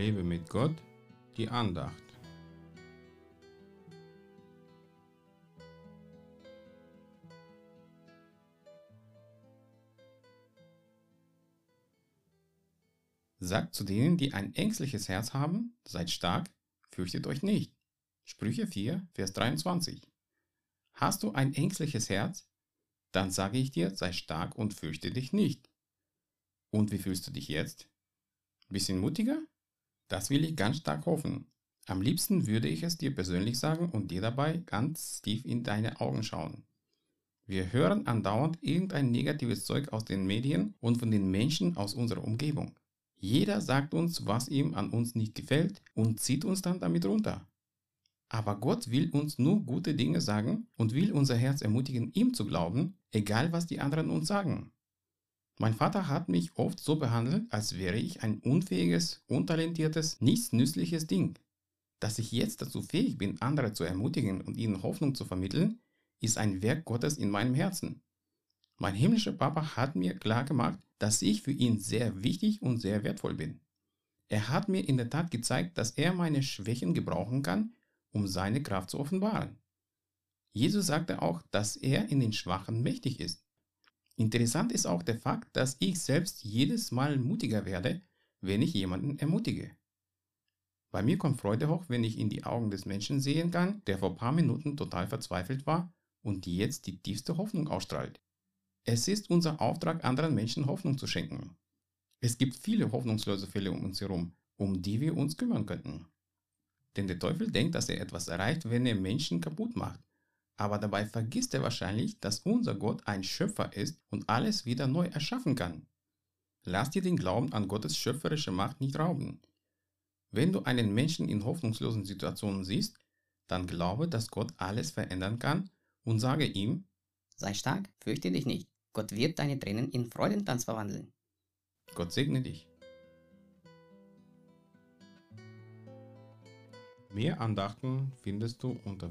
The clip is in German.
Lebe mit Gott, die Andacht. Sagt zu denen, die ein ängstliches Herz haben, seid stark, fürchtet euch nicht. Sprüche 4, Vers 23. Hast du ein ängstliches Herz? Dann sage ich dir, sei stark und fürchte dich nicht. Und wie fühlst du dich jetzt? Bisschen mutiger? Das will ich ganz stark hoffen. Am liebsten würde ich es dir persönlich sagen und dir dabei ganz tief in deine Augen schauen. Wir hören andauernd irgendein negatives Zeug aus den Medien und von den Menschen aus unserer Umgebung. Jeder sagt uns, was ihm an uns nicht gefällt und zieht uns dann damit runter. Aber Gott will uns nur gute Dinge sagen und will unser Herz ermutigen, ihm zu glauben, egal was die anderen uns sagen. Mein Vater hat mich oft so behandelt, als wäre ich ein unfähiges, untalentiertes, nichts nützliches Ding. Dass ich jetzt dazu fähig bin, andere zu ermutigen und ihnen Hoffnung zu vermitteln, ist ein Werk Gottes in meinem Herzen. Mein himmlischer Papa hat mir klar gemacht, dass ich für ihn sehr wichtig und sehr wertvoll bin. Er hat mir in der Tat gezeigt, dass er meine Schwächen gebrauchen kann, um seine Kraft zu offenbaren. Jesus sagte auch, dass er in den Schwachen mächtig ist. Interessant ist auch der Fakt, dass ich selbst jedes Mal mutiger werde, wenn ich jemanden ermutige. Bei mir kommt Freude hoch, wenn ich in die Augen des Menschen sehen kann, der vor paar Minuten total verzweifelt war und jetzt die tiefste Hoffnung ausstrahlt. Es ist unser Auftrag, anderen Menschen Hoffnung zu schenken. Es gibt viele hoffnungslose Fälle um uns herum, um die wir uns kümmern könnten. Denn der Teufel denkt, dass er etwas erreicht, wenn er Menschen kaputt macht. Aber dabei vergisst er wahrscheinlich, dass unser Gott ein Schöpfer ist und alles wieder neu erschaffen kann. Lass dir den Glauben an Gottes schöpferische Macht nicht rauben. Wenn du einen Menschen in hoffnungslosen Situationen siehst, dann glaube, dass Gott alles verändern kann und sage ihm, Sei stark, fürchte dich nicht. Gott wird deine Tränen in Freudentanz verwandeln. Gott segne dich. Mehr Andachten findest du unter